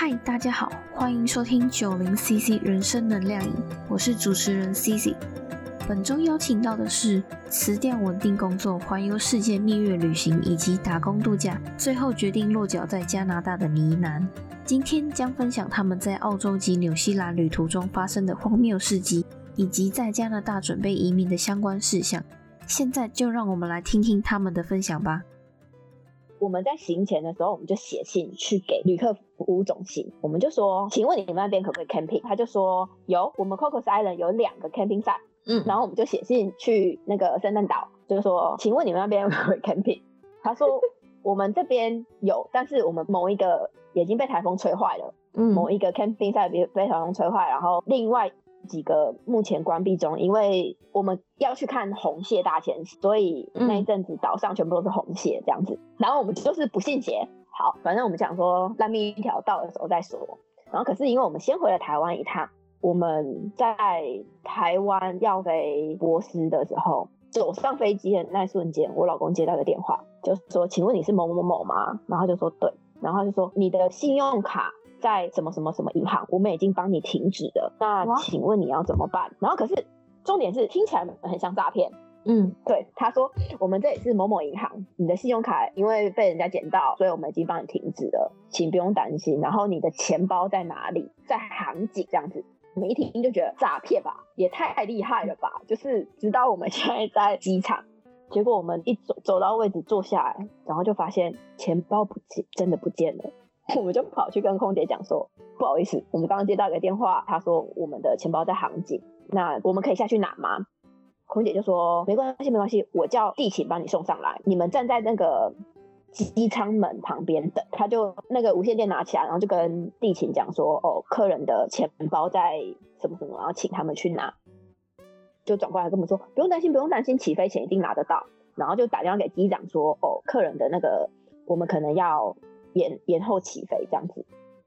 嗨，大家好，欢迎收听九零 CC 人生能量营，我是主持人 CC。本周邀请到的是辞掉稳定工作、环游世界蜜月旅行以及打工度假，最后决定落脚在加拿大的呢喃。今天将分享他们在澳洲及纽西兰旅途中发生的荒谬事迹，以及在加拿大准备移民的相关事项。现在就让我们来听听他们的分享吧。我们在行前的时候，我们就写信去给旅客服务中心，我们就说，请问你们那边可不可以 camping？他就说有，我们 Cocos Island 有两个 camping site。嗯，然后我们就写信去那个圣诞岛，就是说，请问你们那边可不可以 camping？他说我们这边有，但是我们某一个已经被台风吹坏了，嗯，某一个 camping site 被被台风吹坏，然后另外几个目前关闭中，因为我们要去看红蟹大迁徙，所以那一阵子岛上全部都是红蟹这样子。然后我们就是不信邪，好，反正我们讲说烂命一条，到的时候再说。然后可是因为我们先回了台湾一趟。我们在台湾要飞波斯的时候，走上飞机的那瞬间，我老公接到个电话，就说：“请问你是某某某吗？”然后就说：“对。”然后就说：“你的信用卡在什么什么什么银行，我们已经帮你停止了。那请问你要怎么办？”然后可是重点是听起来很像诈骗。嗯，对，他说：“我们这里是某某银行，你的信用卡因为被人家捡到，所以我们已经帮你停止了，请不用担心。然后你的钱包在哪里？在航警这样子。”我们一听就觉得诈骗吧，也太厉害了吧！就是直到我们现在在机场，结果我们一走走到位置坐下来，然后就发现钱包不见，真的不见了。我们就跑去跟空姐讲说：“不好意思，我们刚刚接到一个电话，他说我们的钱包在航警，那我们可以下去拿吗？”空姐就说：“没关系，没关系，我叫地勤帮你送上来，你们站在那个。”机舱门旁边等，他就那个无线电拿起来，然后就跟地勤讲说：“哦，客人的钱包在什么什么，然后请他们去拿。”就转过来跟我们说：“不用担心，不用担心，起飞前一定拿得到。”然后就打电话给机长说：“哦，客人的那个，我们可能要延延后起飞这样子，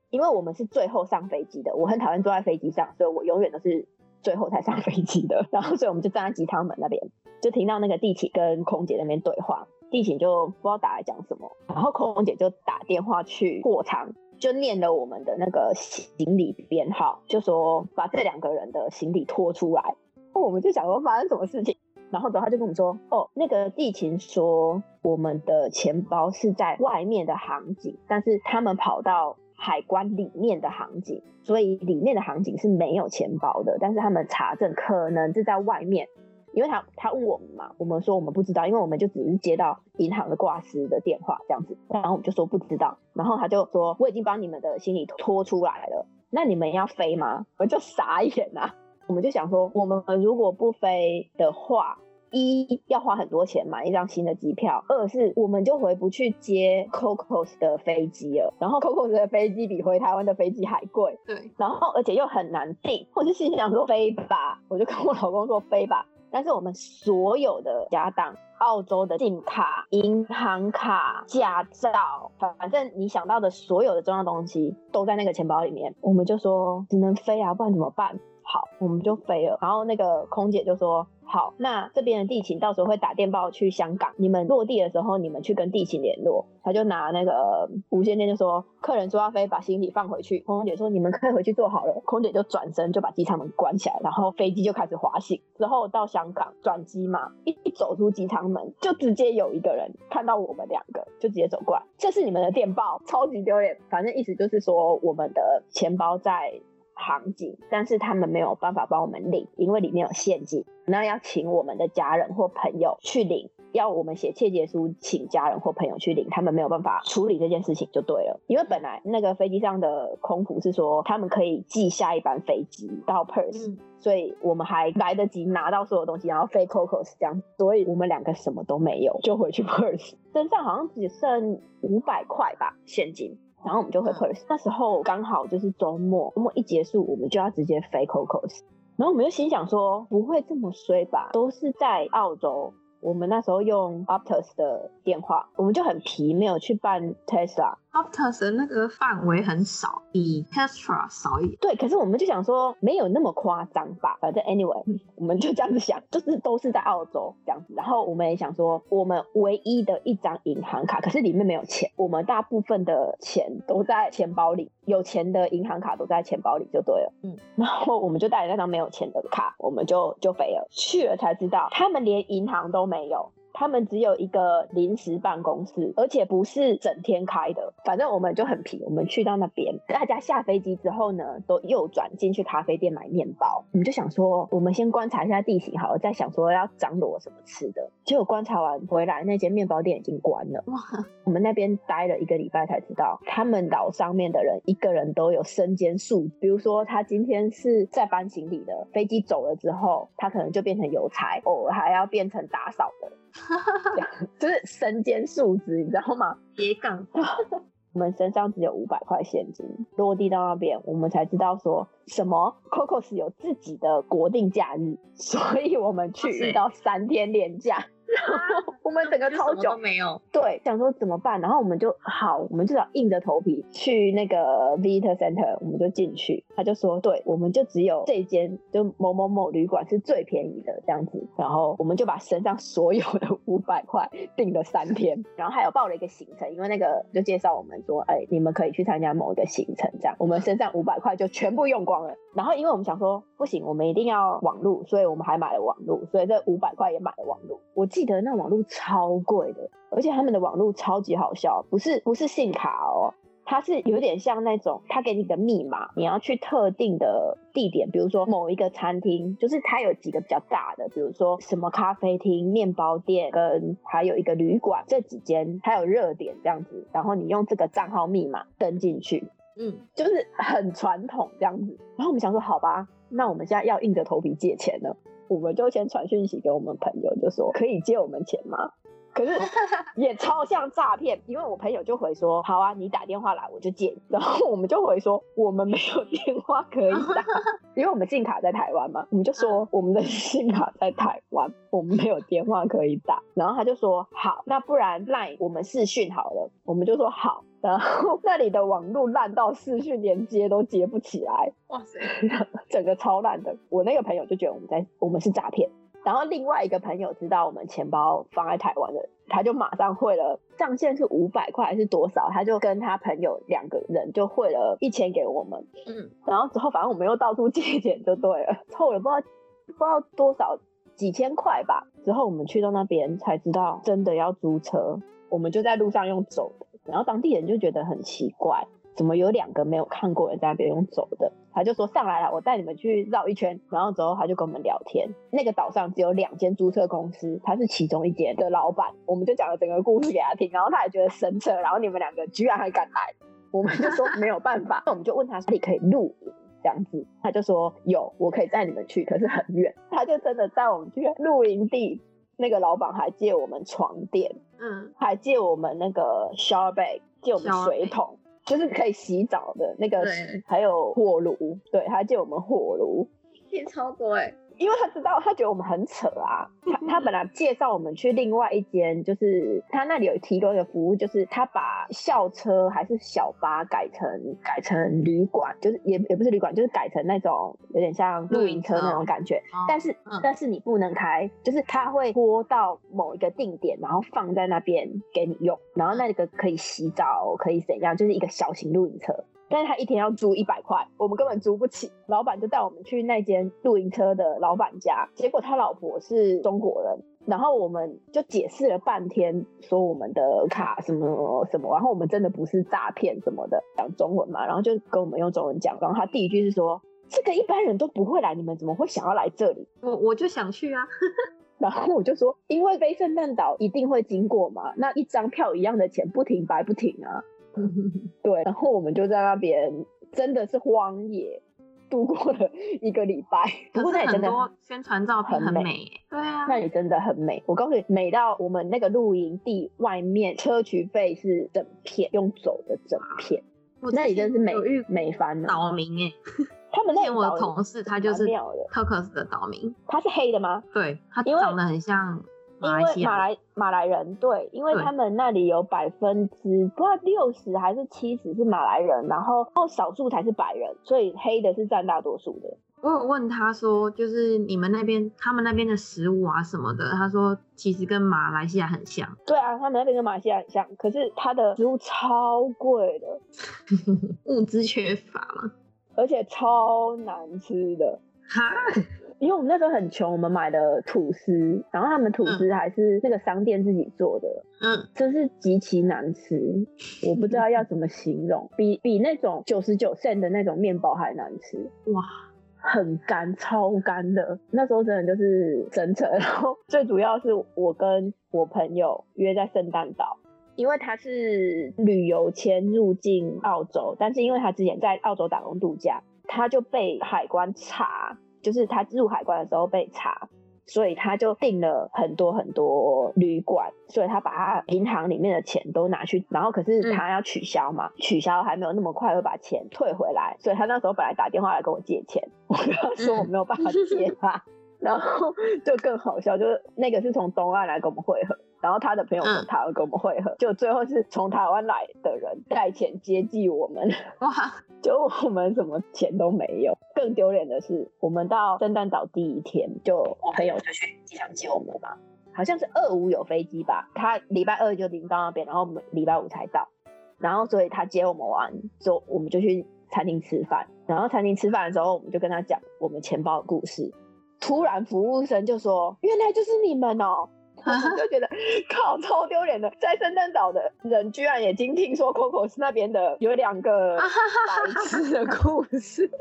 因为我们是最后上飞机的。我很讨厌坐在飞机上，所以我永远都是最后才上飞机的。然后，所以我们就站在机舱门那边，就听到那个地勤跟空姐那边对话。”地勤就不知道打来讲什么，然后空姐就打电话去货舱，就念了我们的那个行李编号，就说把这两个人的行李拖出来。我们就想说发生什么事情，然后的话他就跟我们说，哦，那个地勤说我们的钱包是在外面的航景，但是他们跑到海关里面的航景，所以里面的航景是没有钱包的，但是他们查证可能是在外面。因为他他问我们嘛，我们说我们不知道，因为我们就只是接到银行的挂失的电话这样子，然后我们就说不知道，然后他就说我已经帮你们的行李拖出来了，那你们要飞吗？我就傻眼啊，我们就想说我们如果不飞的话，一要花很多钱买一张新的机票，二是我们就回不去接 Cocos 的飞机了，然后 Cocos 的飞机比回台湾的飞机还贵，对，然后而且又很难订，我就心想说飞吧，我就跟我老公说飞吧。但是我们所有的家当、澳洲的信卡、银行卡、驾照，反正你想到的所有的重要东西都在那个钱包里面。我们就说只能飞啊，不然怎么办？好，我们就飞了。然后那个空姐就说。好，那这边的地勤到时候会打电报去香港，你们落地的时候，你们去跟地勤联络。他就拿那个无线电就说，客人说要飞，把行李放回去。空姐说你们可以回去坐好了。空姐就转身就把机舱门关起来，然后飞机就开始滑行。之后到香港转机嘛，一走出机舱门，就直接有一个人看到我们两个，就直接走过来，这是你们的电报，超级丢脸。反正意思就是说，我们的钱包在。场景，但是他们没有办法帮我们领，因为里面有现金，那要请我们的家人或朋友去领，要我们写切结书，请家人或朋友去领，他们没有办法处理这件事情就对了，因为本来那个飞机上的空服是说他们可以寄下一班飞机到 Perth，所以我们还来得及拿到所有东西，然后飞 Cocos 这样，所以我们两个什么都没有，就回去 Perth，身上好像只剩五百块吧现金。然后我们就回 Perth，那时候刚好就是周末，周末一结束，我们就要直接飞 Cocos。然后我们就心想说，不会这么衰吧？都是在澳洲我们那时候用 Optus 的电话，我们就很皮，没有去办 Tesla。Optus 的那个范围很少，比 Tesla 少一点。对，可是我们就想说，没有那么夸张吧。反正 anyway，我们就这样子想，就是都是在澳洲这样子。然后我们也想说，我们唯一的一张银行卡，可是里面没有钱。我们大部分的钱都在钱包里，有钱的银行卡都在钱包里就对了。嗯，然后我们就带着那张没有钱的卡，我们就就飞了。去了才知道，他们连银行都没有。他们只有一个临时办公室，而且不是整天开的。反正我们就很皮，我们去到那边，大家下飞机之后呢，都右转进去咖啡店买面包。我们就想说，我们先观察一下地形，好了，再想说要张罗什么吃的。结果观察完回来，那间面包店已经关了。哇！我们那边待了一个礼拜才知道，他们岛上面的人一个人都有身兼数，比如说他今天是在搬行李的，飞机走了之后，他可能就变成邮差，偶尔还要变成打扫的。就是身兼数职，你知道吗？别杠。我们身上只有五百块现金，落地到那边，我们才知道说什么 Cocos 有自己的国定假日，所以我们去遇到三天连假。我们整个超久没有，对，想说怎么办，然后我们就好，我们至少硬着头皮去那个 Visitor Center，我们就进去，他就说，对，我们就只有这间就某某某旅馆是最便宜的这样子，然后我们就把身上所有的五百块订了三天，然后还有报了一个行程，因为那个就介绍我们说，哎，你们可以去参加某一个行程，这样。我们身上五百块就全部用光了，然后因为我们想说不行，我们一定要网路，所以我们还买了网路，所以这五百块也买了网路，我记。记得那网络超贵的，而且他们的网络超级好笑，不是不是信卡哦，它是有点像那种他给你的密码，你要去特定的地点，比如说某一个餐厅，就是它有几个比较大的，比如说什么咖啡厅、面包店跟还有一个旅馆这几间，还有热点这样子，然后你用这个账号密码登进去，嗯，就是很传统这样子。然后我们想说，好吧，那我们现在要硬着头皮借钱了。我们就先传讯息给我们朋友，就说可以借我们钱吗？可是 也超像诈骗，因为我朋友就回说好啊，你打电话来我就借。然后我们就回说我们没有电话可以打，因为我们信卡在台湾嘛，我们就说我们的信卡在台湾，我们没有电话可以打。然后他就说好，那不然赖我们视讯好了，我们就说好。然后那里的网络烂到视讯连接都接不起来，哇塞，整个超烂的。我那个朋友就觉得我们在我们是诈骗。然后另外一个朋友知道我们钱包放在台湾的，他就马上汇了上限是五百块还是多少，他就跟他朋友两个人就汇了一千给我们。嗯，然后之后反正我们又到处借钱就对了，凑了不知道不知道多少几千块吧。之后我们去到那边才知道真的要租车，我们就在路上用走的。然后当地人就觉得很奇怪，怎么有两个没有看过人在那边用走的？他就说上来了，我带你们去绕一圈。然后之后他就跟我们聊天。那个岛上只有两间租车公司，他是其中一间的老板。我们就讲了整个故事给他听，然后他也觉得神扯。然后你们两个居然还敢来，我们就说没有办法。那我们就问他说你可以露营这样子，他就说有，我可以带你们去，可是很远。他就真的带我们去露营地。那个老板还借我们床垫，嗯，还借我们那个 shower bag，借我们水桶，就是可以洗澡的那个，还有火炉，对，还借我们火炉，也超多哎。因为他知道，他觉得我们很扯啊。他他本来介绍我们去另外一间，就是他那里有提供一个服务，就是他把校车还是小巴改成改成旅馆，就是也也不是旅馆，就是改成那种有点像露营车那种感觉。但是但是你不能开，就是他会拖到某一个定点，然后放在那边给你用，然后那个可以洗澡，可以怎样，就是一个小型露营车。但是他一天要租一百块，我们根本租不起。老板就带我们去那间露营车的老板家，结果他老婆是中国人，然后我们就解释了半天，说我们的卡什么什么，然后我们真的不是诈骗什么的，讲中文嘛，然后就跟我们用中文讲。然后他第一句是说：“这个一般人都不会来，你们怎么会想要来这里？”我我就想去啊，然后我就说：“因为飞圣诞岛一定会经过嘛，那一张票一样的钱，不停白不停啊。” 对，然后我们就在那边，真的是荒野度过了一个礼拜。不过那里真的 宣传照片很美，对啊，那里真的很美。我告诉你，美到我们那个露营地外面车渠费是整片用走的整片，那里真是美美翻了。岛民哎，他们那天我的同事他就是 c o c o s 的岛民，他是黑的吗？对，他长得很像。因为马来马来人对，因为他们那里有百分之不知道六十还是七十是马来人，然后后少数才是白人，所以黑的是占大多数的。我有问他说，就是你们那边他们那边的食物啊什么的，他说其实跟马来西亚很像。对啊，他们那边跟马来西亚很像，可是他的食物超贵的，物资缺乏嘛，而且超难吃的。哈。因为我们那时候很穷，我们买的吐司，然后他们吐司还是那个商店自己做的，嗯，真是极其难吃，我不知道要怎么形容，比比那种九十九 cent 的那种面包还难吃，哇，很干，超干的，那时候真的就是真诚。然后最主要是我跟我朋友约在圣诞岛，因为他是旅游签入境澳洲，但是因为他之前在澳洲打工度假，他就被海关查。就是他入海关的时候被查，所以他就订了很多很多旅馆，所以他把他银行里面的钱都拿去，然后可是他要取消嘛，取消还没有那么快会把钱退回来，所以他那时候本来打电话来跟我借钱，我跟他说我没有办法 借他，然后就更好笑，就是那个是从东岸来跟我们汇合。然后他的朋友从台湾跟我们会合，就最后是从台湾来的人带钱接济我们，哇！就我们什么钱都没有。更丢脸的是，我们到圣诞岛第一天，就我朋友就去机场接我们嘛，好像是二五有飞机吧，他礼拜二就临到那边，然后我们礼拜五才到，然后所以他接我们完就，我们就去餐厅吃饭，然后餐厅吃饭的时候，我们就跟他讲我们钱包的故事，突然服务生就说：“原来就是你们哦。”我就觉得靠，超丢脸的，在圣诞岛的人居然已经听说 Coco 是那边的有两个白痴的故事。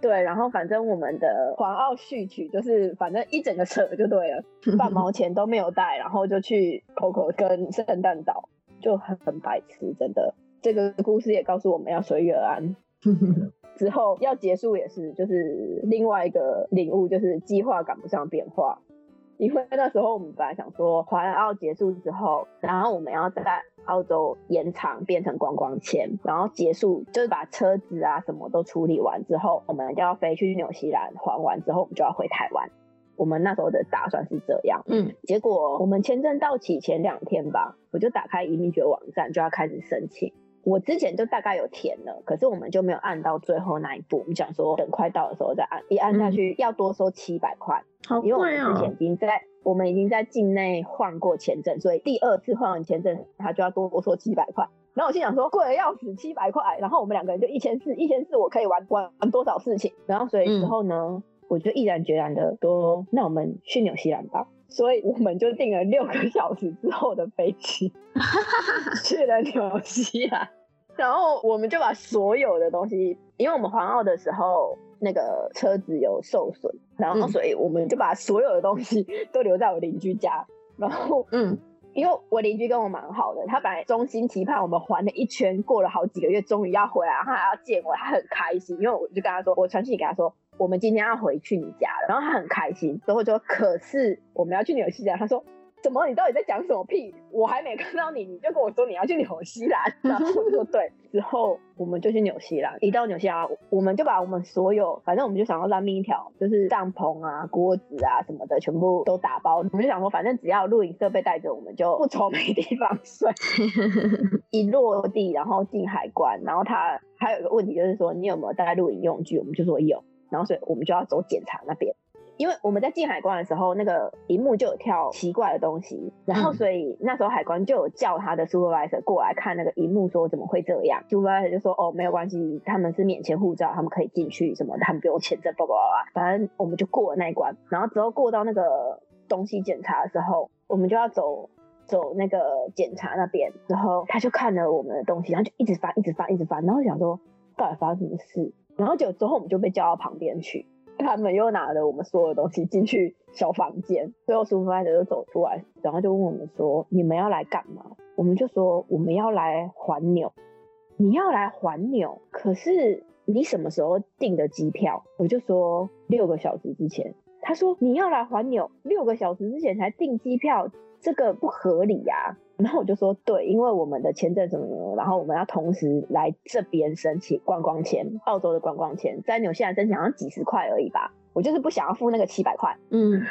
对，然后反正我们的环澳序曲就是反正一整个扯就对了，半毛钱都没有带，然后就去 Coco 跟圣诞岛，就很很白痴，真的。这个故事也告诉我们要随遇而安。之后要结束也是，就是另外一个领悟，就是计划赶不上变化。因为那时候我们本来想说环澳结束之后，然后我们要在澳洲延长变成观光签，然后结束就是把车子啊什么都处理完之后，我们就要飞去纽西兰还完之后，我们就要回台湾。我们那时候的打算是这样，嗯，结果我们签证到期前两天吧，我就打开移民局网站就要开始申请。我之前就大概有填了，可是我们就没有按到最后那一步。我们想说等快到的时候再按，一按下去要多收七百块，因为我们之前已经在我们已经在境内换过签证，所以第二次换完签证，他就要多收七百块。然后我心想说贵的要死，七百块，然后我们两个人就一千四，一千四我可以玩玩玩多少事情。然后所以之后呢，我就毅然决然的说，那我们去纽西兰吧。所以我们就订了六个小时之后的飞机，去了纽西兰。然后我们就把所有的东西，因为我们环澳的时候那个车子有受损，然后所以我们就把所有的东西 都留在我邻居家。然后，嗯，因为我邻居跟我蛮好的，他本来衷心期盼我们环了一圈，过了好几个月，终于要回来，他还要见我，他很开心。因为我就跟他说，我传讯给他说，我们今天要回去你家了，然后他很开心。之后就说，可是我们要去纽西兰，他说。怎么？你到底在讲什么屁？我还没看到你，你就跟我说你要去纽西兰，然后我就说对。之后我们就去纽西兰，一到纽西兰，我们就把我们所有，反正我们就想要烂命一条，就是帐篷啊、锅子啊什么的，全部都打包。我们就想说，反正只要录影设备带着，我们就不愁没地方睡。一落地，然后进海关，然后他还有一个问题就是说，你有没有带录影用具？我们就说有，然后所以我们就要走检查那边。因为我们在进海关的时候，那个荧幕就有跳奇怪的东西，然后所以那时候海关就有叫他的 supervisor 过来看那个荧幕，说怎么会这样？supervisor 就说哦没有关系，他们是免签护照，他们可以进去什么，他们不用签证，叭叭叭，反正我们就过了那一关。然后之后过到那个东西检查的时候，我们就要走走那个检查那边，然后他就看了我们的东西，然后就一直翻，一直翻，一直翻，然后想说到底发生什么事？然后就之后我们就被叫到旁边去。他们又拿了我们所有东西进去小房间，最后苏菲就走出来，然后就问我们说：“你们要来干嘛？”我们就说：“我们要来环纽。”你要来环纽，可是你什么时候订的机票？我就说六个小时之前。他说：“你要来环纽，六个小时之前才订机票，这个不合理呀。”然后我就说：“对，因为我们的签证什么么，然后我们要同时来这边申请观光签，澳洲的观光签，在纽西兰申请好像几十块而已吧。”我就是不想要付那个七百块。嗯，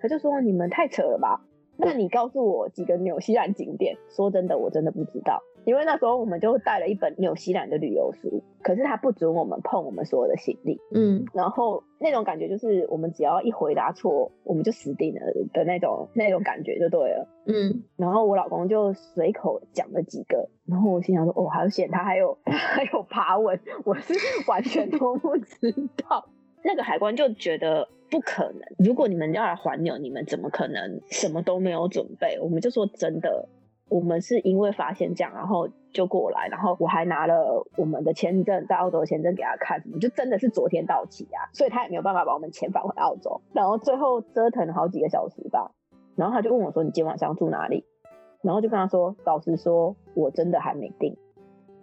他就说你们太扯了吧？那你告诉我几个纽西兰景点？说真的，我真的不知道。因为那时候我们就带了一本纽西兰的旅游书，可是他不准我们碰我们所有的行李，嗯，然后那种感觉就是我们只要一回答错，我们就死定了的那种那种感觉就对了，嗯，然后我老公就随口讲了几个，然后我心想说哦，好险，他还有还有爬文，我是完全都不知道。那个海关就觉得不可能，如果你们要来还纽，你们怎么可能什么都没有准备？我们就说真的。我们是因为发现这样，然后就过来，然后我还拿了我们的签证，在澳洲的签证给他看，就真的是昨天到期啊，所以他也没有办法把我们遣返回澳洲。然后最后折腾了好几个小时吧，然后他就问我说：“你今晚上住哪里？”然后就跟他说：“老实说，我真的还没定。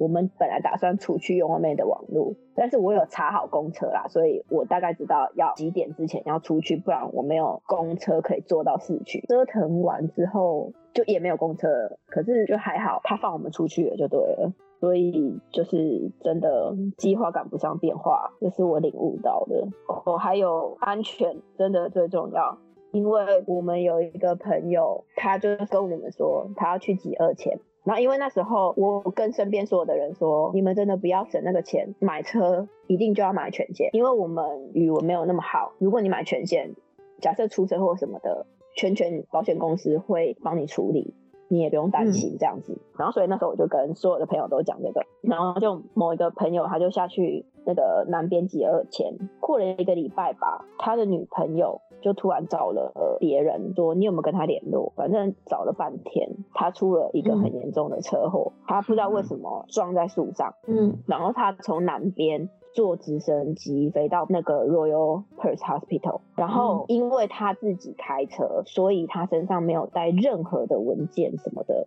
我们本来打算出去用外面的网络，但是我有查好公车啦，所以我大概知道要几点之前要出去，不然我没有公车可以坐到市区。折腾完之后。”就也没有公车，可是就还好，他放我们出去了就对了。所以就是真的计划赶不上变化，这是我领悟到的。哦，还有安全真的最重要，因为我们有一个朋友，他就跟我们说他要去挤二千，然后因为那时候我跟身边所有的人说，你们真的不要省那个钱买车，一定就要买全险，因为我们语文没有那么好，如果你买全险，假设出车祸什么的。全权保险公司会帮你处理，你也不用担心这样子。然后所以那时候我就跟所有的朋友都讲这个，然后就某一个朋友他就下去那个南边几二千，过了一个礼拜吧，他的女朋友就突然找了别人说你有没有跟他联络？反正找了半天，他出了一个很严重的车祸，他不知道为什么撞在树上，嗯，然后他从南边。坐直升机飞到那个 Royal Perth Hospital，然后因为他自己开车，所以他身上没有带任何的文件什么的，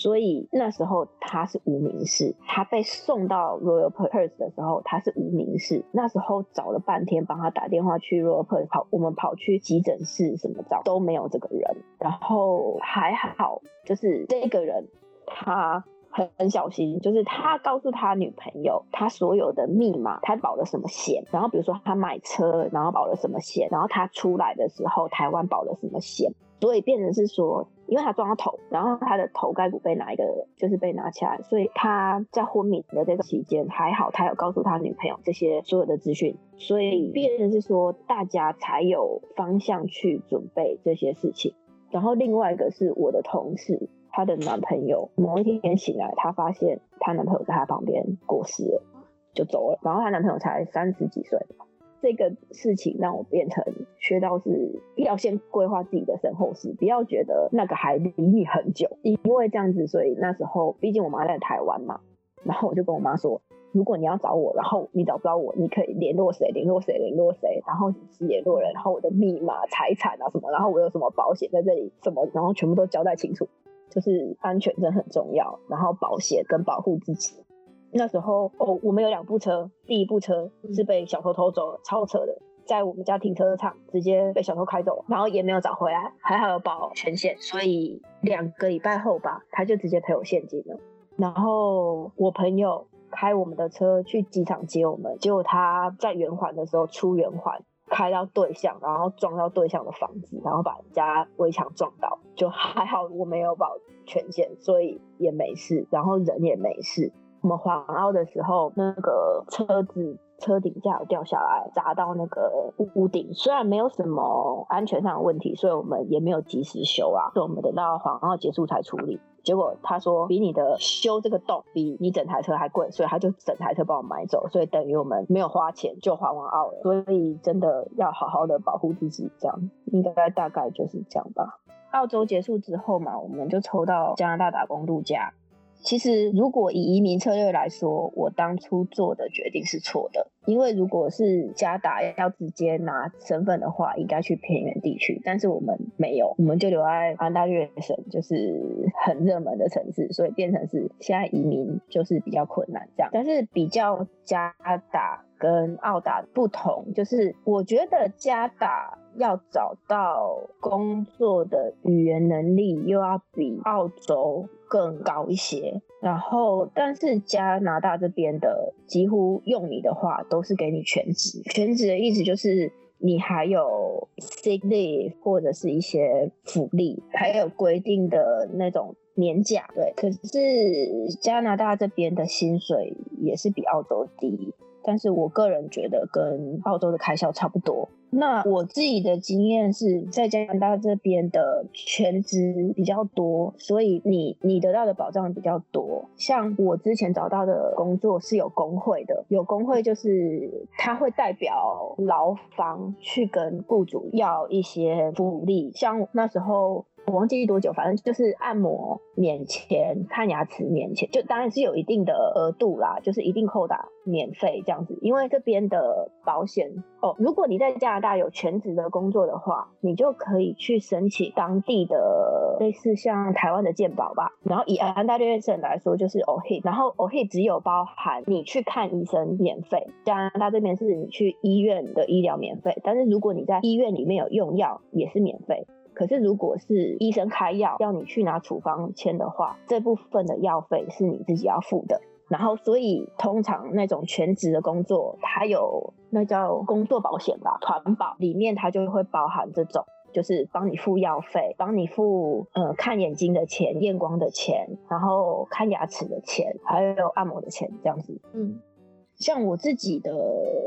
所以那时候他是无名氏。他被送到 Royal Perth 的时候，他是无名氏。那时候找了半天，帮他打电话去 Royal Perth 跑，我们跑去急诊室什么找都没有这个人。然后还好，就是这个人他。很很小心，就是他告诉他女朋友他所有的密码，他保了什么险，然后比如说他买车，然后保了什么险，然后他出来的时候台湾保了什么险，所以变成是说，因为他撞到头，然后他的头盖骨被拿一个就是被拿起来，所以他在昏迷的这个期间还好，他有告诉他女朋友这些所有的资讯，所以变成是说大家才有方向去准备这些事情，然后另外一个是我的同事。她的男朋友某一天醒来，她发现她男朋友在她旁边过世了，就走了。然后她男朋友才三十几岁，这个事情让我变成学到是要先规划自己的身后事，不要觉得那个还离你很久。因为这样子，所以那时候毕竟我妈在台湾嘛，然后我就跟我妈说，如果你要找我，然后你找不到我，你可以联络谁？联络谁？联络谁？然后联络人，然后我的密码、财产啊什么，然后我有什么保险在这里，什么，然后全部都交代清楚。就是安全真很重要，然后保险跟保护自己。那时候哦，我们有两部车，第一部车是被小偷偷走了，超车的，在我们家停车场直接被小偷开走，然后也没有找回来，还好有保全险，所以两个礼拜后吧，他就直接赔我现金了。然后我朋友开我们的车去机场接我们，结果他在圆环的时候出圆环。开到对向，然后撞到对向的房子，然后把人家围墙撞倒，就还好我没有保全险，所以也没事，然后人也没事。我们环澳的时候，那个车子车顶架掉下来，砸到那个屋顶，虽然没有什么安全上的问题，所以我们也没有及时修啊，所以我们等到环澳结束才处理。结果他说比你的修这个洞比你整台车还贵，所以他就整台车帮我买走，所以等于我们没有花钱就还完澳了。所以真的要好好的保护自己，这样应该大概就是这样吧。澳洲结束之后嘛，我们就抽到加拿大打工度假。其实，如果以移民策略来说，我当初做的决定是错的。因为如果是加打要直接拿身份的话，应该去偏远地区，但是我们没有，我们就留在安大略省，就是很热门的城市，所以变成是现在移民就是比较困难这样。但是比较加打跟澳打不同，就是我觉得加打。要找到工作的语言能力又要比澳洲更高一些，然后但是加拿大这边的几乎用你的话都是给你全职，全职的意思就是你还有 sick leave 或者是一些福利，还有规定的那种年假。对，可是加拿大这边的薪水也是比澳洲低，但是我个人觉得跟澳洲的开销差不多。那我自己的经验是在加拿大这边的全职比较多，所以你你得到的保障比较多。像我之前找到的工作是有工会的，有工会就是他会代表劳方去跟雇主要一些福利，像那时候。我忘记多久，反正就是按摩免钱，看牙齿免钱，就当然是有一定的额度啦，就是一定扣打免费这样子。因为这边的保险哦，如果你在加拿大有全职的工作的话，你就可以去申请当地的类似像台湾的健保吧。然后以安大略省来说，就是 OHIP，然后 OHIP 只有包含你去看医生免费，加拿大这边是你去医院的医疗免费，但是如果你在医院里面有用药，也是免费。可是，如果是医生开药要你去拿处方签的话，这部分的药费是你自己要付的。然后，所以通常那种全职的工作，它有那叫工作保险吧，团保里面它就会包含这种，就是帮你付药费，帮你付呃看眼睛的钱、验光的钱，然后看牙齿的钱，还有按摩的钱，这样子。嗯。像我自己的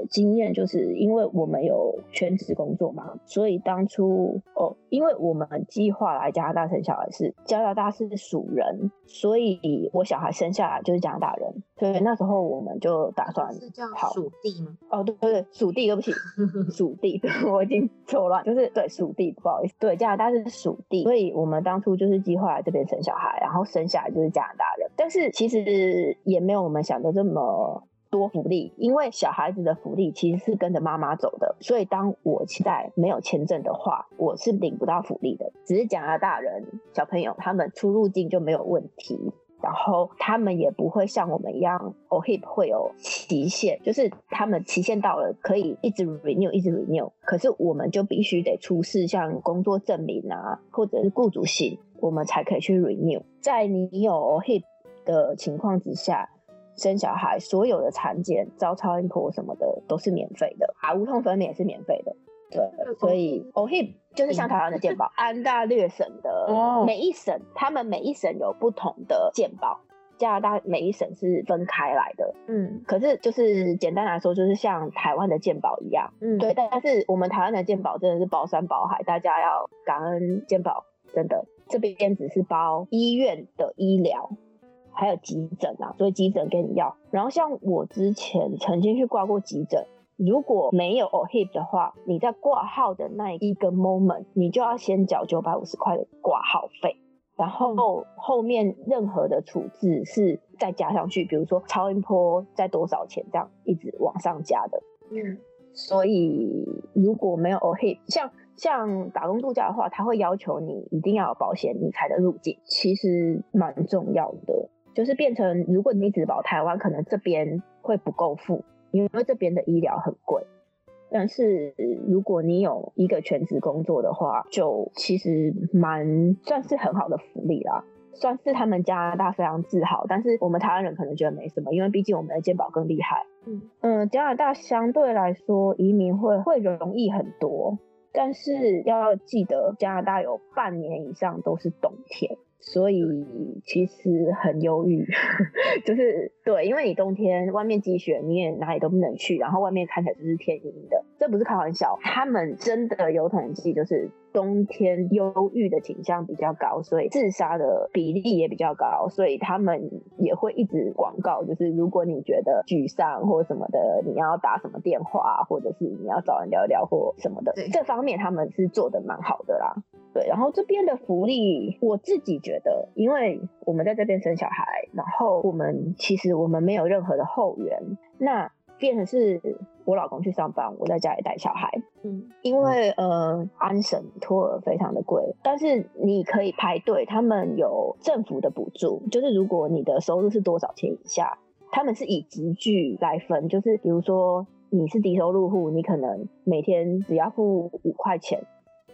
经验，就是因为我们有全职工作嘛，所以当初哦，因为我们计划来加拿大生小孩是加拿大是属人，所以我小孩生下来就是加拿大人，所以那时候我们就打算是叫属地吗？哦，对对对，属地，对不起，属地，我已经错乱，就是对属地，不好意思，对加拿大是属地，所以我们当初就是计划来这边生小孩，然后生下来就是加拿大人，但是其实也没有我们想的这么。多福利，因为小孩子的福利其实是跟着妈妈走的，所以当我期待没有签证的话，我是领不到福利的。只是加拿大人小朋友他们出入境就没有问题，然后他们也不会像我们一样，OHIP 会有期限，就是他们期限到了可以一直 renew 一直 renew，可是我们就必须得出示像工作证明啊，或者是雇主信，我们才可以去 renew。在你有 OHIP 的情况之下。生小孩，所有的产检、照超音波什么的都是免费的，啊，无痛分娩也是免费的。对，所以 OHIP 就是像台湾的健保，安大略省的 每一省，他们每一省有不同的健保，加拿大每一省是分开来的。嗯，可是就是简单来说，就是像台湾的健保一样。嗯，对，但是我们台湾的健保真的是包山包海，大家要感恩健保，真的这边只是包医院的医疗。还有急诊啊，所以急诊给你要。然后像我之前曾经去挂过急诊，如果没有 OHIP 的话，你在挂号的那一个 moment，你就要先缴九百五十块的挂号费，然后后面任何的处置是再加上去，比如说超音波在多少钱，这样一直往上加的。嗯，所以如果没有 OHIP，像像打工度假的话，他会要求你一定要有保险，你才能入境，其实蛮重要的。就是变成，如果你只保台湾，可能这边会不够付，因为这边的医疗很贵。但是如果你有一个全职工作的话，就其实蛮算是很好的福利啦，算是他们加拿大非常自豪。但是我们台湾人可能觉得没什么，因为毕竟我们的健保更厉害。嗯嗯，加拿大相对来说移民会会容易很多，但是要记得加拿大有半年以上都是冬天。所以其实很忧郁，就是对，因为你冬天外面积雪，你也哪里都不能去，然后外面看起来就是天阴的，这不是开玩笑，他们真的有统计，就是。冬天忧郁的倾向比较高，所以自杀的比例也比较高，所以他们也会一直广告，就是如果你觉得沮丧或什么的，你要打什么电话，或者是你要找人聊聊或什么的，这方面他们是做的蛮好的啦。对，然后这边的福利，我自己觉得，因为我们在这边生小孩，然后我们其实我们没有任何的后援，那。变成是我老公去上班，我在家里带小孩。嗯，因为呃，安省托儿非常的贵，但是你可以排队，他们有政府的补助，就是如果你的收入是多少钱以下，他们是以集聚来分，就是比如说你是低收入户，你可能每天只要付五块钱，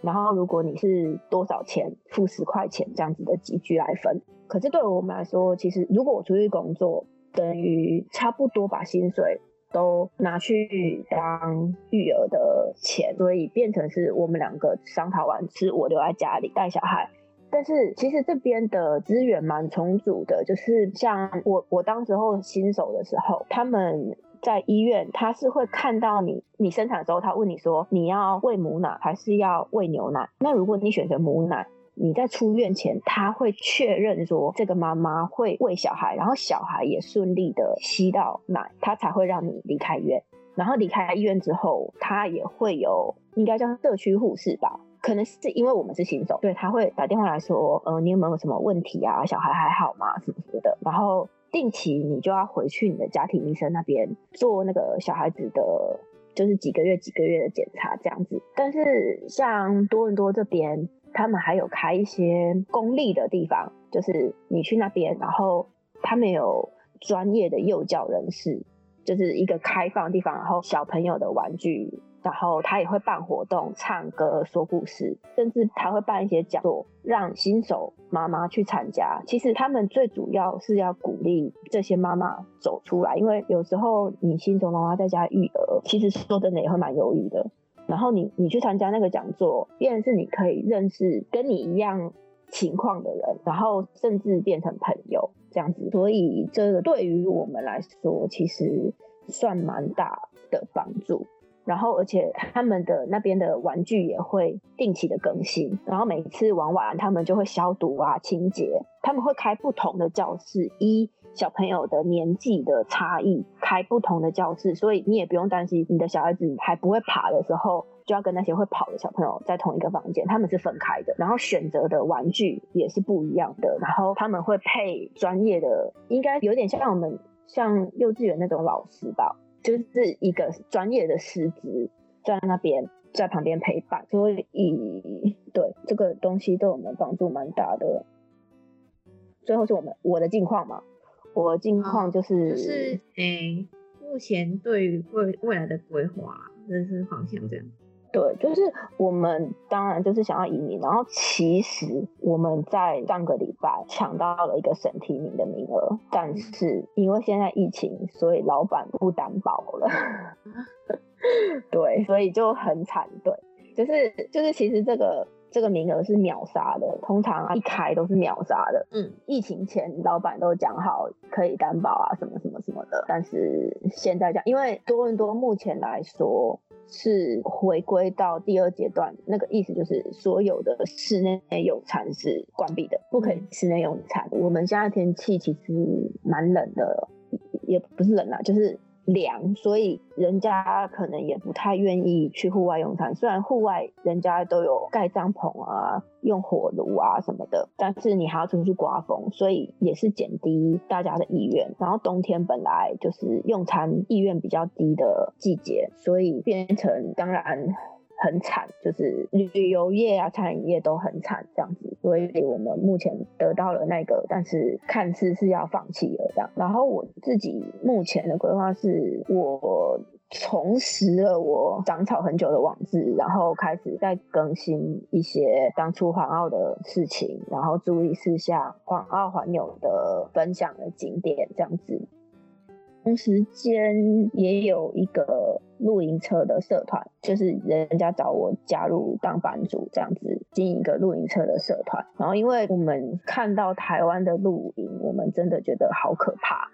然后如果你是多少钱，付十块钱这样子的集聚来分。可是对我们来说，其实如果我出去工作，等于差不多把薪水。都拿去当育儿的钱，所以变成是我们两个商讨完，是我留在家里带小孩。但是其实这边的资源蛮充足的，就是像我我当时候新手的时候，他们在医院他是会看到你你生产的时候，他问你说你要喂母奶还是要喂牛奶？那如果你选择母奶。你在出院前，他会确认说这个妈妈会喂小孩，然后小孩也顺利的吸到奶，他才会让你离开院。然后离开医院之后，他也会有应该叫社区护士吧，可能是因为我们是新手，对他会打电话来说，呃，你有没有什么问题啊？小孩还好吗？什么什么的。然后定期你就要回去你的家庭医生那边做那个小孩子的，就是几个月几个月的检查这样子。但是像多伦多这边。他们还有开一些公立的地方，就是你去那边，然后他们有专业的幼教人士，就是一个开放的地方，然后小朋友的玩具，然后他也会办活动、唱歌、说故事，甚至他会办一些讲座，让新手妈妈去参加。其实他们最主要是要鼓励这些妈妈走出来，因为有时候你新手妈妈在家育儿，其实说真的也会蛮犹豫的。然后你你去参加那个讲座，变是你可以认识跟你一样情况的人，然后甚至变成朋友这样子。所以这个对于我们来说，其实算蛮大的帮助。然后而且他们的那边的玩具也会定期的更新，然后每次玩完他们就会消毒啊清洁。他们会开不同的教室，一。小朋友的年纪的差异，开不同的教室，所以你也不用担心你的小孩子还不会爬的时候，就要跟那些会跑的小朋友在同一个房间，他们是分开的。然后选择的玩具也是不一样的，然后他们会配专业的，应该有点像我们像幼稚园那种老师吧，就是一个专业的师资在那边在旁边陪伴，所以对这个东西对我们帮助蛮大的。最后是我们我的近况嘛。我的近况就是，就是诶，目前对于未未来的规划、人生方向这样。对，就是我们当然就是想要移民，然后其实我们在上个礼拜抢到了一个省提名的名额，但是因为现在疫情，所以老板不担保了。对，所以就很惨。对，就是就是其实这个。这个名额是秒杀的，通常一开都是秒杀的。嗯，疫情前老板都讲好可以担保啊，什么什么什么的。但是现在讲，因为多伦多目前来说是回归到第二阶段，那个意思就是所有的室内用餐是关闭的，不可以室内用餐。我们现在天气其实蛮冷的，也不是冷啊，就是。凉，所以人家可能也不太愿意去户外用餐。虽然户外人家都有盖帐篷啊、用火炉啊什么的，但是你还要出去刮风，所以也是减低大家的意愿。然后冬天本来就是用餐意愿比较低的季节，所以变成当然。很惨，就是旅游业啊、餐饮业都很惨这样子，所以我们目前得到了那个，但是看似是要放弃了这样。然后我自己目前的规划是，我重拾了我长草很久的网志，然后开始在更新一些当初环澳的事情，然后注意事项、环澳环游的分享的景点这样子。同时间也有一个露营车的社团，就是人家找我加入当版主，这样子经营一个露营车的社团。然后，因为我们看到台湾的露营，我们真的觉得好可怕，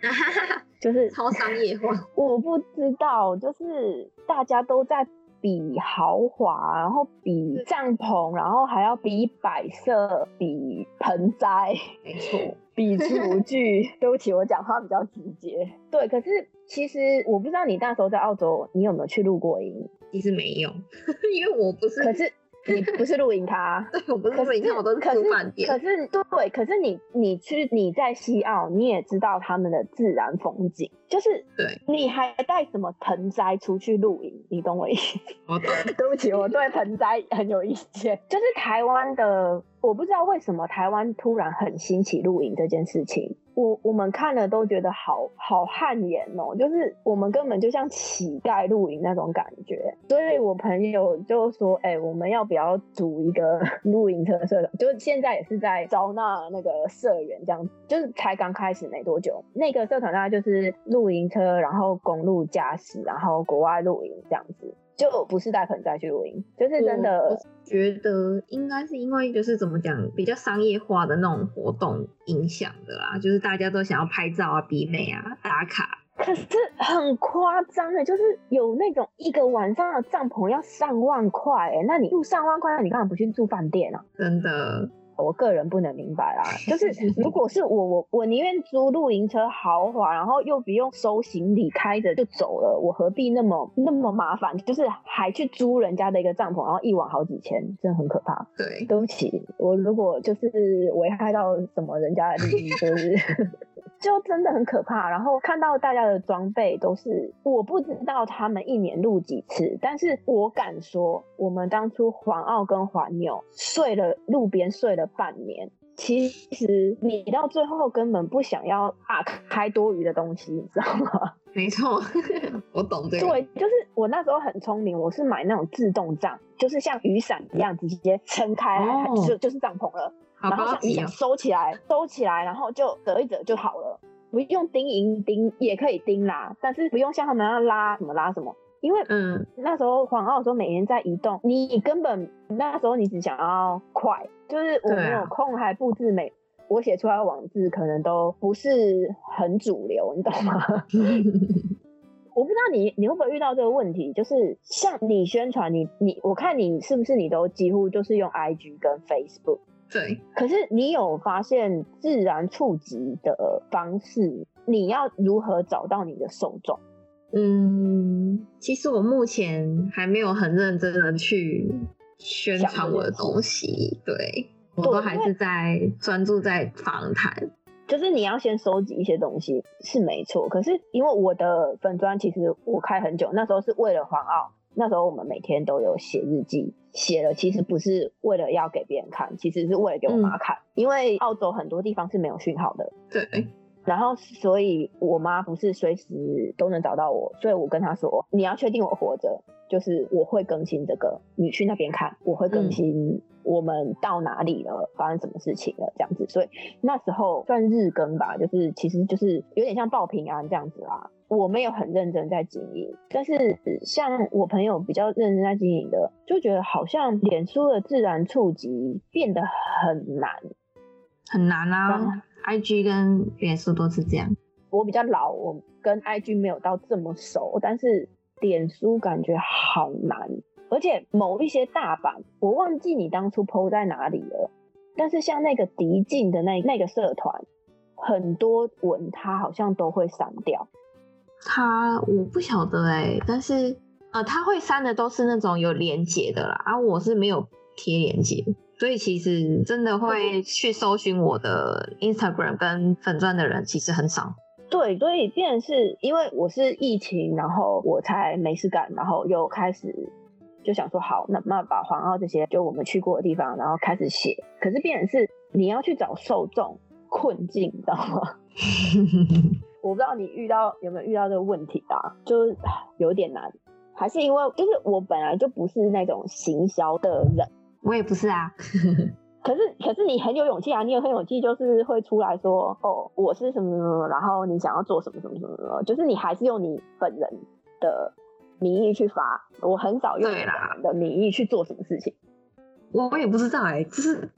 就是超商业化。我不知道，就是大家都在。比豪华，然后比帐篷，然后还要比摆设，比盆栽，没错，比 厨具。对不起，我讲话比较直接。对，可是其实我不知道你那时候在澳洲，你有没有去露过营？其实没有，因为我不是。可是。你不是露营咖，对我不是露营咖，我都是住饭店。可是对，可是你你去你在西澳，你也知道他们的自然风景，就是对，你还带什么盆栽出去露营？你懂我意思？我懂。对不起，我对盆栽很有意见。就是台湾的，我不知道为什么台湾突然很兴起露营这件事情。我我们看了都觉得好好汗颜哦，就是我们根本就像乞丐露营那种感觉，所以我朋友就说，哎，我们要不要组一个露营车社团？就是现在也是在招纳那个社员，这样就是才刚开始没多久。那个社团大概就是露露营车，然后公路驾驶，然后国外露营这样子，就不是带盆栽去露营，就是真的觉得应该是因为就是怎么讲，比较商业化的那种活动影响的啦，就是大家都想要拍照啊、比美啊、打卡。可是很夸张的，就是有那种一个晚上的帐篷要上万块，哎，那你住上万块，那你干嘛不去住饭店啊？真的。我个人不能明白啦，就是 如果是我，我我宁愿租露营车豪华，然后又不用收行李，开着就走了，我何必那么那么麻烦？就是还去租人家的一个帐篷，然后一晚好几千，真的很可怕。对，对不起，我如果就是危害到什么人家的利益，就是。就真的很可怕，然后看到大家的装备都是，我不知道他们一年录几次，但是我敢说，我们当初环澳跟环纽睡了路边睡了半年，其实你到最后根本不想要打开多余的东西，你知道吗？没错，我懂这个。对，就是我那时候很聪明，我是买那种自动帐，就是像雨伞一样直接撑开来，就就是帐篷了。然后想收起来，收起来，然后就折一折就好了，不用钉银钉也可以钉啦，但是不用像他们那样拉什么拉什么，因为嗯那时候黄澳的时候每天在移动，你根本那时候你只想要快，就是我没有空还布置美，我写出来的网字可能都不是很主流，你懂吗？我不知道你你会不会遇到这个问题，就是像你宣传你你我看你是不是你都几乎就是用 IG 跟 Facebook。对，可是你有发现自然触及的方式？你要如何找到你的受众？嗯，其实我目前还没有很认真的去宣传我的东西，对我都还是在专注在访谈。就是你要先收集一些东西是没错，可是因为我的粉砖其实我开很久，那时候是为了环澳。那时候我们每天都有写日记，写了其实不是为了要给别人看，其实是为了给我妈看，因为澳洲很多地方是没有讯号的。对。然后所以我妈不是随时都能找到我，所以我跟她说，你要确定我活着，就是我会更新这个，你去那边看，我会更新我们到哪里了，发生什么事情了这样子。所以那时候算日更吧，就是其实就是有点像报平安这样子啦。我没有很认真在经营，但是像我朋友比较认真在经营的，就觉得好像脸书的自然触及变得很难，很难啊。IG 跟脸书都是这样。我比较老，我跟 IG 没有到这么熟，但是脸书感觉好难，而且某一些大版，我忘记你当初 PO 在哪里了。但是像那个敌境的那那个社团，很多文它好像都会删掉。他我不晓得哎，但是呃，他会删的都是那种有连接的啦，啊我是没有贴连接，所以其实真的会去搜寻我的 Instagram 跟粉钻的人其实很少。对，所以变是因为我是疫情，然后我才没事干，然后又开始就想说好，那那把黄澳这些就我们去过的地方，然后开始写。可是变是你要去找受众困境，知道吗？我不知道你遇到有没有遇到这个问题啊，就是有点难，还是因为就是我本来就不是那种行销的人，我也不是啊。可是可是你很有勇气啊，你有很勇气，就是会出来说哦，我是什么什么，然后你想要做什么什么什么什么，就是你还是用你本人的名义去发，我很少用你的名义去做什么事情。我我也不知道哎，就是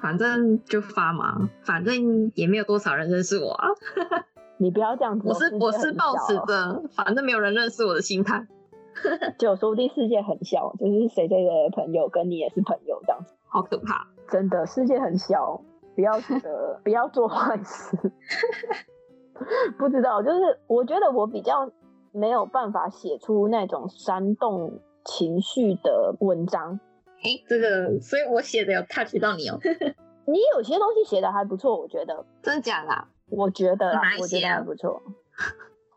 反正就发嘛，反正也没有多少人认识我啊。你不要这样子，我是我是抱持着反正没有人认识我的心态，就说不定世界很小，就是谁谁的朋友跟你也是朋友这样子，好可怕，真的世界很小，不要觉得 不要做坏事，不知道，就是我觉得我比较没有办法写出那种煽动情绪的文章，哎，这个，所以我写的有 touch 到你哦，你有些东西写的还不错，我觉得，真的假的？我觉得，我觉得还不错，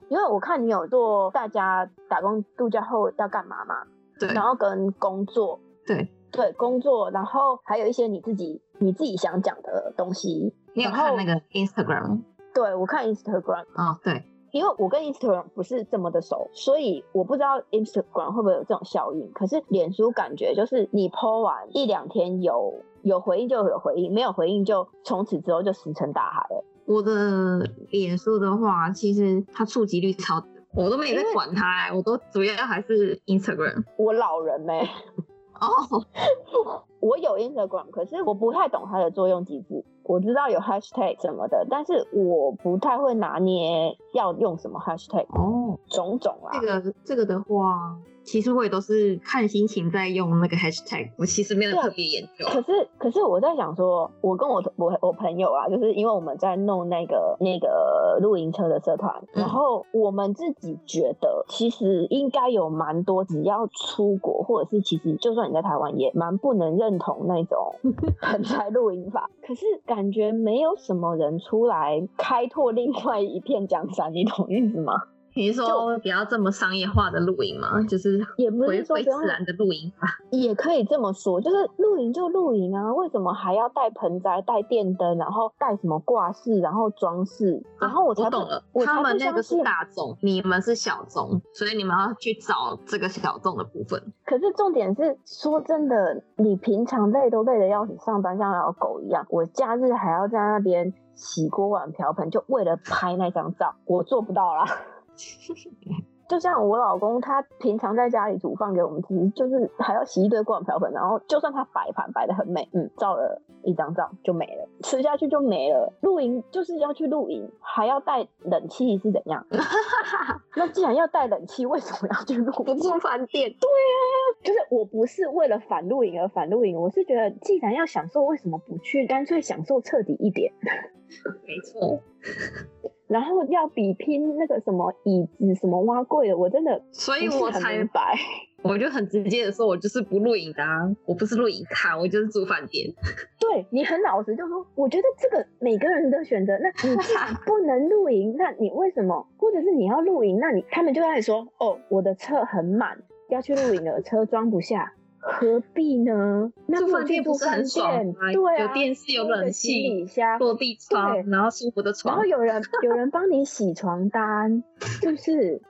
因为我看你有做大家打工度假后要干嘛嘛，对，然后跟工作，对对，工作，然后还有一些你自己你自己想讲的东西。你有看那个 Instagram？对，我看 Instagram。哦，对，因为我跟 Instagram 不是这么的熟，所以我不知道 Instagram 会不会有这种效应。可是脸书感觉就是你 po 完一两天有有回应就有回应，没有回应就从此之后就石沉大海了。我的脸书的话，其实它触及率超低，我都没在管它，我都主要还是 Instagram。我老人呗。哦，我有 Instagram，可是我不太懂它的作用机制。我知道有 hashtag 什么的，但是我不太会拿捏要用什么 hashtag。哦，种种啊。这个这个的话。其实我也都是看心情在用那个 hashtag，我其实没有特别研究。可是可是我在想说，我跟我我我朋友啊，就是因为我们在弄那个那个露营车的社团，然后我们自己觉得，其实应该有蛮多，只要出国或者是其实就算你在台湾，也蛮不能认同那种 盆栽露营法。可是感觉没有什么人出来开拓另外一片江山，你懂意思吗？你是说不要这么商业化的露营吗？就是也不是说自然的露营吧，也可以这么说，就是露营就露营啊，为什么还要带盆栽、带电灯，然后带什么挂饰，然后装饰？然后我才懂了，他们那个是大众，你们是小众，所以你们要去找这个小众的部分。可是重点是，说真的，你平常累都累得要死，上班像条狗一样，我假日还要在那边洗锅碗瓢盆，就为了拍那张照，我做不到啦。就像我老公，他平常在家里煮饭给我们吃，就是还要洗一堆锅碗瓢盆，然后就算他摆盘摆的很美，嗯，照了一张照就没了，吃下去就没了。露营就是要去露营，还要带冷气是怎样？那既然要带冷气，为什么要去露？不住饭店？对啊，就是我不是为了反露营而反露营，我是觉得既然要享受，为什么不去干脆享受彻底一点？没错。然后要比拼那个什么椅子什么挖柜的，我真的，所以我才白，我就很直接的说，我就是不露营的，啊我不是露营看，我就是住饭店。对你很老实，就说我觉得这个每个人的选择，那 你不能露营，那你为什么？或者是你要露营，那你他们就在说，哦，我的车很满，要去露营了，车装不下。何必呢？那饭店不是很爽吗？对啊，有电视，有冷气，落地窗，然后舒服的床，然后有人有人帮你洗床单，是不是？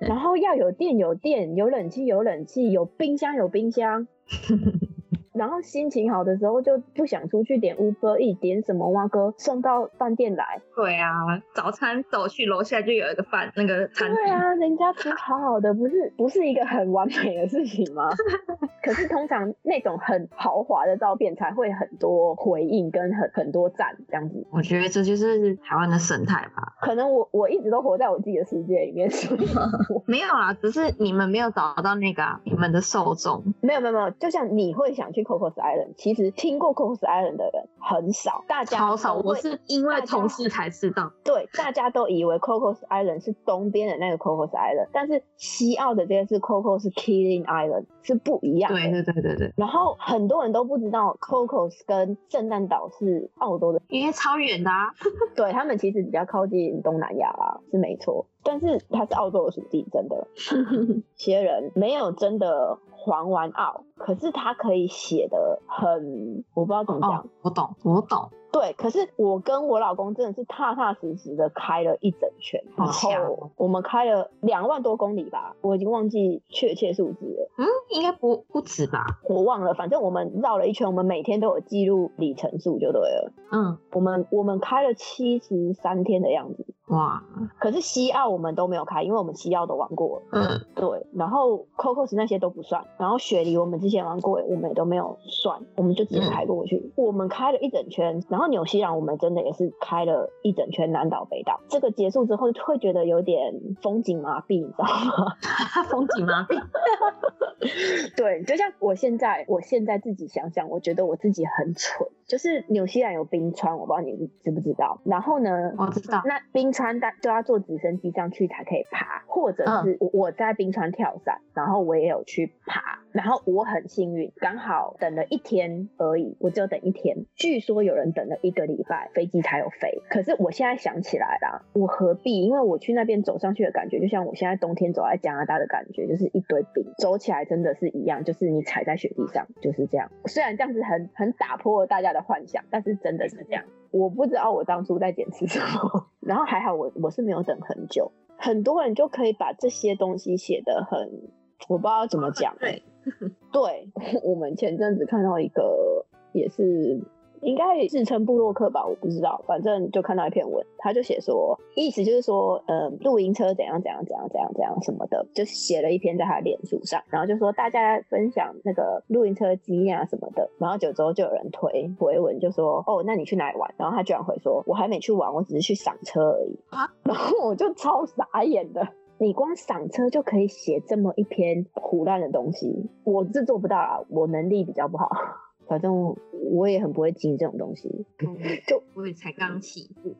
然后要有电有电，有冷气有冷气，有冰箱有冰箱。然后心情好的时候就不想出去点 Uber E 点什么哇哥送到饭店来。对啊，早餐走去楼下就有一个饭那个餐厅。对啊，人家吃好好的，不是不是一个很完美的事情吗？可是通常那种很豪华的照片才会很多回应跟很很多赞这样子。我觉得这就是台湾的生态吧。可能我我一直都活在我自己的世界里面，所以没有啊，只是你们没有找到那个啊你们的受众。没有没有没有，就像你会想去。Cocos Island 其实听过 Cocos Island 的人很少，大家好少。我是因为同事才知道。对，大家都以为 Cocos Island 是东边的那个 Cocos Island，但是西澳的这个是 Cocos Killing Island 是不一样。对对对对对。然后很多人都不知道 Cocos 跟圣诞岛是澳洲的，因为超远的。啊。对他们其实比较靠近东南亚啊，是没错。但是它是澳洲的属地，真的。些人没有真的。还完澳，可是他可以写的很，我不知道怎么讲。我懂，我懂。对，可是我跟我老公真的是踏踏实实的开了一整圈，然后我们开了两万多公里吧，我已经忘记确切数字了。嗯，应该不不止吧？我忘了，反正我们绕了一圈，我们每天都有记录里程数就对了。嗯，我们我们开了七十三天的样子。哇！可是西澳我们都没有开，因为我们西澳都玩过了。嗯，对。然后 Cocos 那些都不算，然后雪梨我们之前玩过，我们也都没有算，我们就直接开过去。我们开了一整圈，然后纽西兰我们真的也是开了一整圈南岛北岛。这个结束之后会觉得有点风景麻痹，你知道吗？风景麻痹。对，就像我现在，我现在自己想想，我觉得我自己很蠢。就是纽西兰有冰川，我不知道你知不知道。然后呢，我知道。那冰川大都要坐直升机上去才可以爬，或者是我在冰川跳伞，然后我也有去爬。然后我很幸运，刚好等了一天而已，我只有等一天。据说有人等了一个礼拜，飞机才有飞。可是我现在想起来啦，我何必？因为我去那边走上去的感觉，就像我现在冬天走在加拿大的感觉，就是一堆冰，走起来真的是一样，就是你踩在雪地上就是这样。虽然这样子很很打破了大家。的幻想，但是真的是这样。我不知道我当初在坚持什么，然后还好我我是没有等很久。很多人就可以把这些东西写得很，我不知道怎么讲。对，对 我们前阵子看到一个也是应该自称布洛克吧，我不知道，反正就看到一篇文，他就写说，意思就是说，呃，露营车怎样怎样怎样怎样怎样什么的，就写了一篇在他的脸书上，然后就说大家分享那个露营车经验啊什么的，然后九周就有人推回文就说，哦，那你去哪里玩？然后他居然回说，我还没去玩，我只是去赏车而已啊，然后我就超傻眼的。你光赏车就可以写这么一篇胡乱的东西，我是做不到啊，我能力比较不好。反正我也很不会经营这种东西，就我也才刚起步，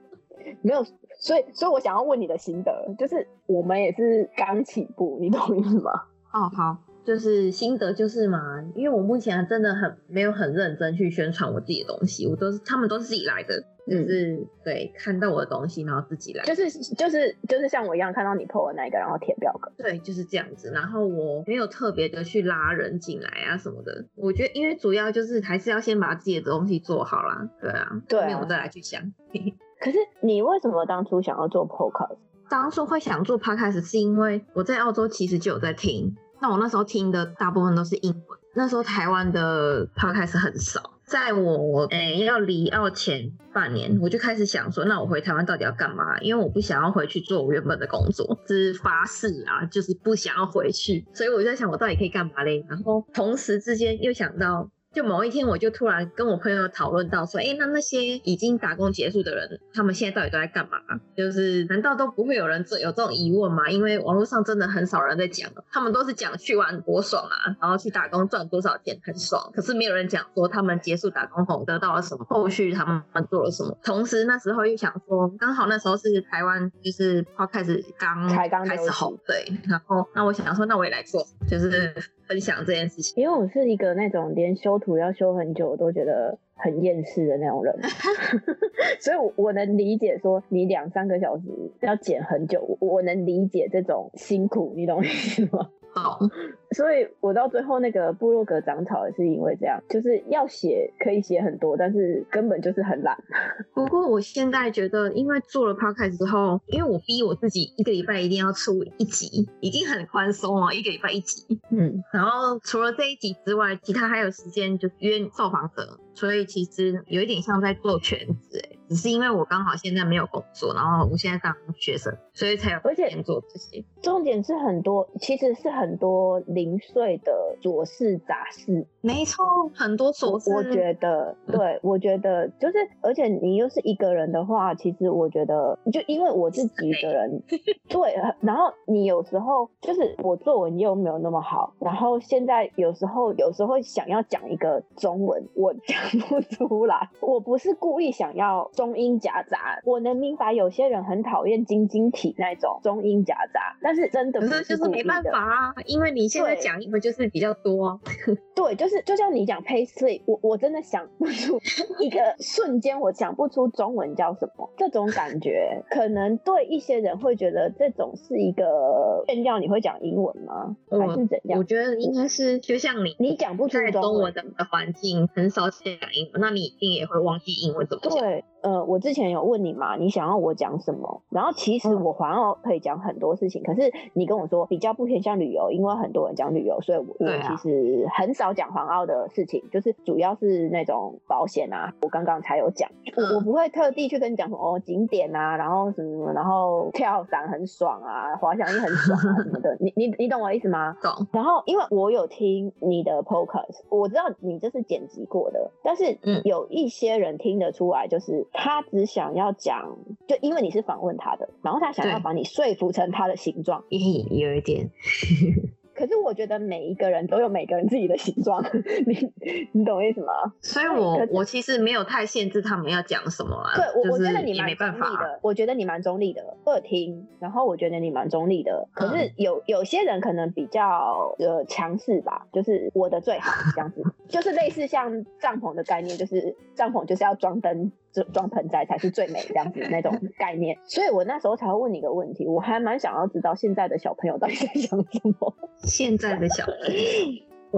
没有，所以所以我想要问你的心得，就是我们也是刚起步，你懂意思吗？哦，好。就是心得就是嘛，因为我目前真的很没有很认真去宣传我自己的东西，我都是他们都是自己来的，就是对看到我的东西然后自己来，就是就是就是像我一样看到你 PO 的那个，然后填表格，对，就是这样子。然后我没有特别的去拉人进来啊什么的，我觉得因为主要就是还是要先把自己的东西做好啦，对啊，对，没有再来去想。可是你为什么当初想要做 Podcast？当初会想做 Podcast 是因为我在澳洲其实就有在听。那我那时候听的大部分都是英文，那时候台湾的 podcast 很少。在我诶要离澳前半年，我就开始想说，那我回台湾到底要干嘛？因为我不想要回去做我原本的工作，是发誓啊，就是不想要回去。所以我就在想，我到底可以干嘛嘞？然后同时之间又想到。就某一天，我就突然跟我朋友讨论到说，哎，那那些已经打工结束的人，他们现在到底都在干嘛？就是难道都不会有人有这种疑问吗？因为网络上真的很少人在讲，他们都是讲去玩多爽啊，然后去打工赚多少钱很爽，可是没有人讲说他们结束打工后得到了什么，后续他们做了什么。同时那时候又想说，刚好那时候是台湾就是开始刚才刚开始红，对，然后那我想说，那我也来做，就是。分享这件事情，因为我是一个那种连修图要修很久都觉得很厌世的那种人，所以我能理解说你两三个小时要剪很久，我能理解这种辛苦，你懂我意思吗？好，所以我到最后那个部落格长草也是因为这样，就是要写可以写很多，但是根本就是很懒。不过我现在觉得，因为做了 podcast 之后，因为我逼我自己一个礼拜一定要出一集，已经很宽松了，一个礼拜一集。嗯，然后除了这一集之外，其他还有时间就约受访者，所以其实有一点像在做全职哎。只是因为我刚好现在没有工作，然后我现在当学生，所以才有而且做这些。重点是很多，其实是很多零碎的琐事杂事。没错，很多琐事。我觉得，对，我觉得就是，而且你又是一个人的话，其实我觉得，就因为我自己一个人，对，然后你有时候就是我作文又没有那么好，然后现在有时候有时候想要讲一个中文，我讲不出来。我不是故意想要。中英夹杂，我能明白有些人很讨厌晶晶体那种中英夹杂，但是真的不是就是没办法啊，因为你现在讲英文就是比较多。对，就是就像你讲 pastry，我我真的想不出一个瞬间，我讲不出中文叫什么。这种感觉可能对一些人会觉得这种是一个炫耀，你会讲英文吗？还是怎样？我觉得应该是就像你，你讲不出中文的环境，很少讲英文，那你一定也会忘记英文怎么讲。对。呃，我之前有问你嘛，你想要我讲什么？然后其实我环澳可以讲很多事情，可是你跟我说比较不偏向旅游，因为很多人讲旅游，所以我我其实很少讲环澳的事情，就是主要是那种保险啊。我刚刚才有讲，我我不会特地去跟你讲什么景点啊，然后什么什么，然后跳伞很爽啊，滑翔翼很爽啊什么的。你你你懂我意思吗？懂。然后因为我有听你的 podcast，我知道你这是剪辑过的，但是有一些人听得出来，就是。他只想要讲，就因为你是访问他的，然后他想要把你说服成他的形状，有一点。可是我觉得每一个人都有每个人自己的形状，你你懂意思吗？所以我我其实没有太限制他们要讲什么啊。对，我我觉得你蛮中立的，我觉得你蛮中立的，二听，然后我觉得你蛮中立的。可是有有些人可能比较呃强势吧，就是我的最好这样子，就是类似像帐篷的概念，就是帐篷就是要装灯。装盆栽才是最美这样子那种概念，所以我那时候才会问你一个问题，我还蛮想要知道现在的小朋友到底在想什么。现在的小朋友，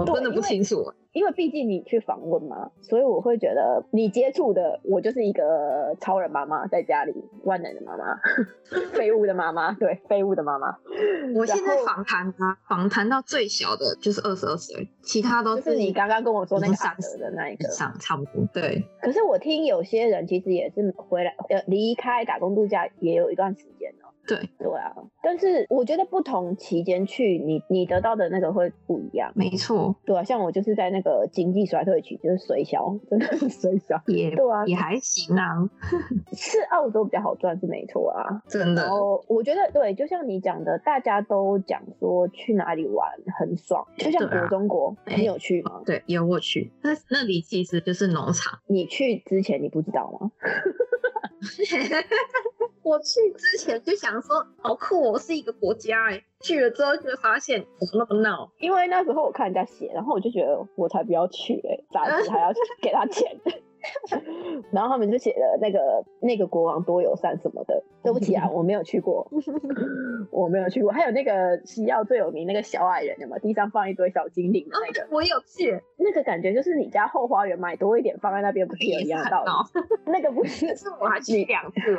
我真的不清楚。因为毕竟你去访问嘛，所以我会觉得你接触的我就是一个超人妈妈，在家里万能的妈妈，废物的妈妈，对，废物的妈妈。我现在访谈啊，访谈到最小的就是二十二岁，其他都是你刚刚跟我说那个三十的那一个，上差不多。对。可是我听有些人其实也是回来呃离开打工度假也有一段时间了。对对啊，但是我觉得不同期间去，你你得到的那个会不一样。没错，对啊，像我就是在那个经济衰退期，就是水小，真的是水小，也对啊，也还行啊。是澳洲比较好赚是没错啊，真的。然后我觉得对，就像你讲的，大家都讲说去哪里玩很爽，就像国中国，你有去吗？对，有我去。那那里其实就是农场。你去之前你不知道吗？我去之前就想说，好酷，哦，是一个国家哎。去了之后就发现怎么那么闹，因为那时候我看人家写，然后我就觉得我才不要去哎，杂志还要 给他钱。然后他们就写了那个那个国王多友善什么的。对不起啊，我没有去过，我没有去过。还有那个西药最有名那个小矮人，有没有？地上放一堆小精灵的那个，我有去。那个感觉就是你家后花园买多一点放在那边，不是有一样的道理？那个不是，是我还去两次。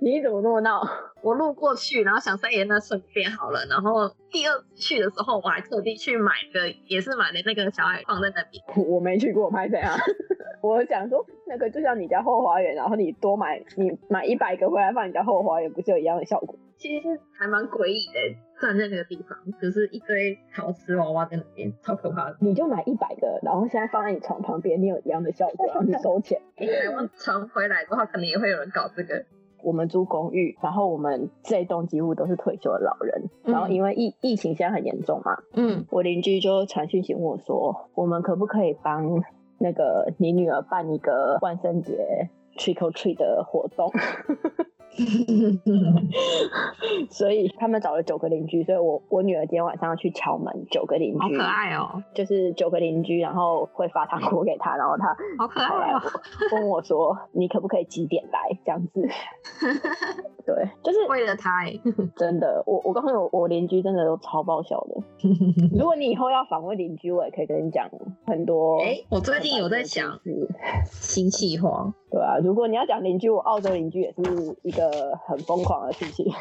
你怎么那么闹？我路过去，然后想三爷那顺便好了。然后第二次去的时候，我还特地去买的，也是买的那个小矮放在那边。我没去过，拍谁啊？我想说，那个就像你家后花园，然后你多买，你买一百个回来放你家后花园，不是有一样的效果？其实还蛮诡异的，站在那个地方，就是一堆陶瓷娃娃在那边，超可怕的。你就买一百个，然后现在放在你床旁边，你有一样的效果，然后你收钱。台湾传回来的话，可能也会有人搞这个。我们租公寓，然后我们这一栋几乎都是退休的老人，然后因为疫疫情现在很严重嘛，嗯，我邻居就传讯息问我说，我们可不可以帮？那个，你女儿办一个万圣节 trick or treat 的活动。所以他们找了九个邻居，所以我我女儿今天晚上要去敲门，九个邻居，好可爱哦，就是九个邻居，然后会发糖果给他，然后他好可爱哦，问我说你可不可以几点来这样子？对，就是为了他，真的，我我告诉你，我邻居真的都超爆笑的。如果你以后要访问邻居，我也可以跟你讲很多。哎，我最近有在想新计划。对啊，如果你要讲邻居，我澳洲邻居也是一个很疯狂的事情。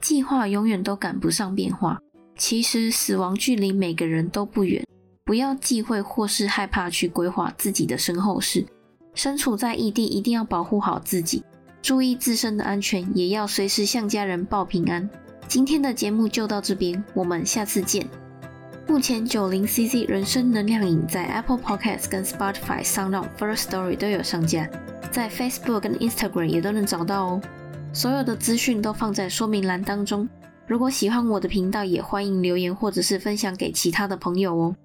计划永远都赶不上变化，其实死亡距离每个人都不远。不要忌讳或是害怕去规划自己的身后事。身处在异地，一定要保护好自己，注意自身的安全，也要随时向家人报平安。今天的节目就到这边，我们下次见。目前九零 CC 人生能量饮在 Apple Podcast 跟 Spotify、Sound、First Story 都有上架，在 Facebook 跟 Instagram 也都能找到哦。所有的资讯都放在说明栏当中。如果喜欢我的频道，也欢迎留言或者是分享给其他的朋友哦。